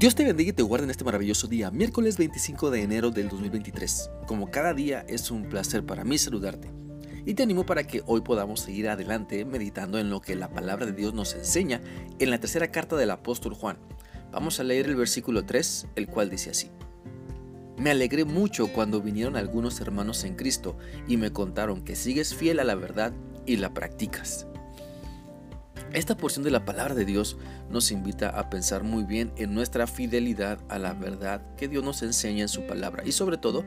Dios te bendiga y te guarde en este maravilloso día, miércoles 25 de enero del 2023. Como cada día es un placer para mí saludarte. Y te animo para que hoy podamos seguir adelante meditando en lo que la palabra de Dios nos enseña en la tercera carta del apóstol Juan. Vamos a leer el versículo 3, el cual dice así. Me alegré mucho cuando vinieron algunos hermanos en Cristo y me contaron que sigues fiel a la verdad y la practicas. Esta porción de la palabra de Dios nos invita a pensar muy bien en nuestra fidelidad a la verdad que Dios nos enseña en su palabra y sobre todo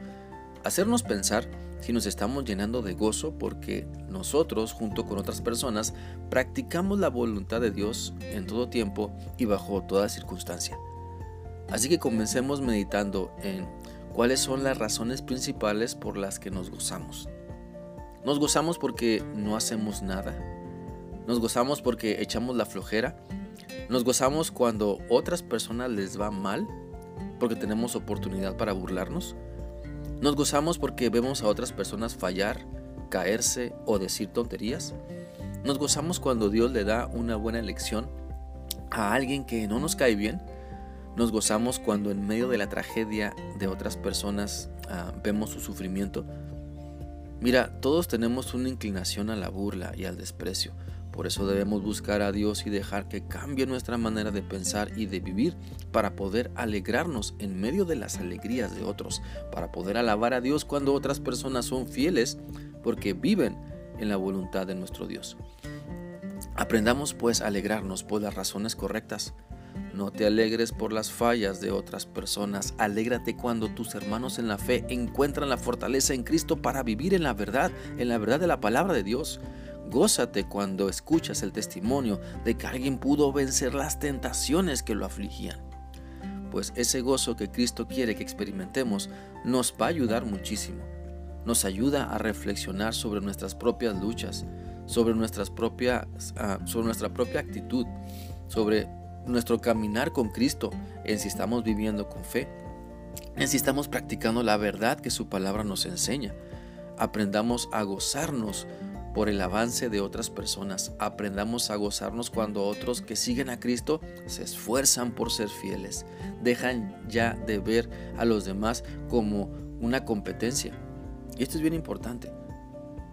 hacernos pensar si nos estamos llenando de gozo porque nosotros junto con otras personas practicamos la voluntad de Dios en todo tiempo y bajo toda circunstancia. Así que comencemos meditando en cuáles son las razones principales por las que nos gozamos. Nos gozamos porque no hacemos nada, nos gozamos porque echamos la flojera. Nos gozamos cuando otras personas les va mal, porque tenemos oportunidad para burlarnos. Nos gozamos porque vemos a otras personas fallar, caerse o decir tonterías. Nos gozamos cuando Dios le da una buena lección a alguien que no nos cae bien. Nos gozamos cuando en medio de la tragedia de otras personas ah, vemos su sufrimiento. Mira, todos tenemos una inclinación a la burla y al desprecio. Por eso debemos buscar a Dios y dejar que cambie nuestra manera de pensar y de vivir para poder alegrarnos en medio de las alegrías de otros, para poder alabar a Dios cuando otras personas son fieles porque viven en la voluntad de nuestro Dios. Aprendamos pues a alegrarnos por las razones correctas. No te alegres por las fallas de otras personas, alégrate cuando tus hermanos en la fe encuentran la fortaleza en Cristo para vivir en la verdad, en la verdad de la palabra de Dios. Gózate cuando escuchas el testimonio de que alguien pudo vencer las tentaciones que lo afligían. Pues ese gozo que Cristo quiere que experimentemos nos va a ayudar muchísimo. Nos ayuda a reflexionar sobre nuestras propias luchas, sobre, nuestras propias, ah, sobre nuestra propia actitud, sobre nuestro caminar con Cristo, en si estamos viviendo con fe, en si estamos practicando la verdad que su palabra nos enseña. Aprendamos a gozarnos por el avance de otras personas. Aprendamos a gozarnos cuando otros que siguen a Cristo se esfuerzan por ser fieles. Dejan ya de ver a los demás como una competencia. Y esto es bien importante.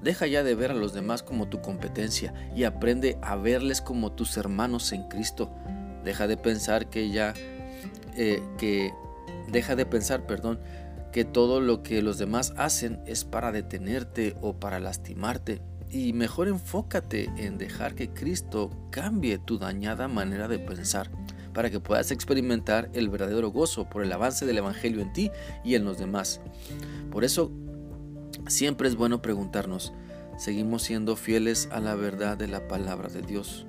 Deja ya de ver a los demás como tu competencia y aprende a verles como tus hermanos en Cristo. Deja de pensar que ya, eh, que, deja de pensar, perdón, que todo lo que los demás hacen es para detenerte o para lastimarte y mejor enfócate en dejar que Cristo cambie tu dañada manera de pensar para que puedas experimentar el verdadero gozo por el avance del Evangelio en ti y en los demás. Por eso siempre es bueno preguntarnos, ¿seguimos siendo fieles a la verdad de la palabra de Dios?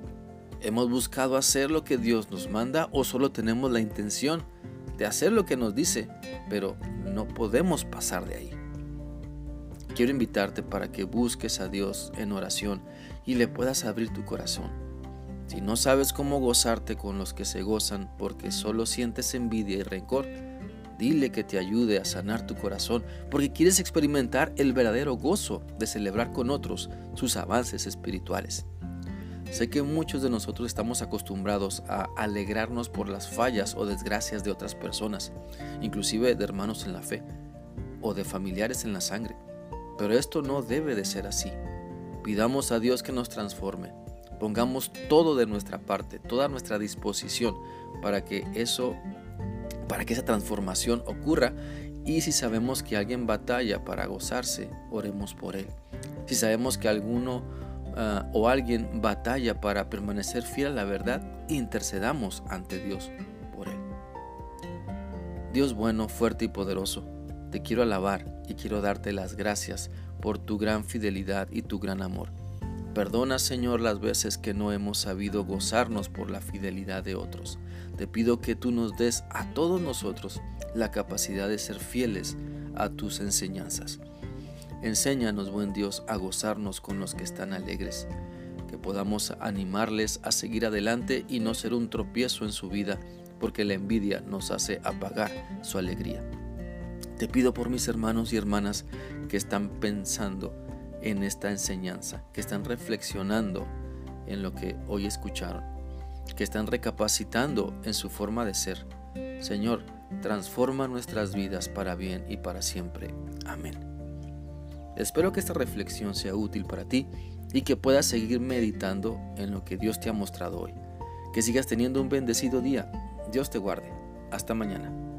¿Hemos buscado hacer lo que Dios nos manda o solo tenemos la intención de hacer lo que nos dice, pero no podemos pasar de ahí? Quiero invitarte para que busques a Dios en oración y le puedas abrir tu corazón. Si no sabes cómo gozarte con los que se gozan porque solo sientes envidia y rencor, dile que te ayude a sanar tu corazón porque quieres experimentar el verdadero gozo de celebrar con otros sus avances espirituales. Sé que muchos de nosotros estamos acostumbrados a alegrarnos por las fallas o desgracias de otras personas, inclusive de hermanos en la fe o de familiares en la sangre. Pero esto no debe de ser así. Pidamos a Dios que nos transforme. Pongamos todo de nuestra parte, toda nuestra disposición para que eso, para que esa transformación ocurra. Y si sabemos que alguien batalla para gozarse, oremos por él. Si sabemos que alguno ah, o alguien batalla para permanecer fiel a la verdad, intercedamos ante Dios por él. Dios bueno, fuerte y poderoso, te quiero alabar y quiero darte las gracias por tu gran fidelidad y tu gran amor. Perdona, Señor, las veces que no hemos sabido gozarnos por la fidelidad de otros. Te pido que tú nos des a todos nosotros la capacidad de ser fieles a tus enseñanzas. Enséñanos, buen Dios, a gozarnos con los que están alegres, que podamos animarles a seguir adelante y no ser un tropiezo en su vida, porque la envidia nos hace apagar su alegría. Te pido por mis hermanos y hermanas que están pensando en esta enseñanza, que están reflexionando en lo que hoy escucharon, que están recapacitando en su forma de ser. Señor, transforma nuestras vidas para bien y para siempre. Amén. Espero que esta reflexión sea útil para ti y que puedas seguir meditando en lo que Dios te ha mostrado hoy. Que sigas teniendo un bendecido día. Dios te guarde. Hasta mañana.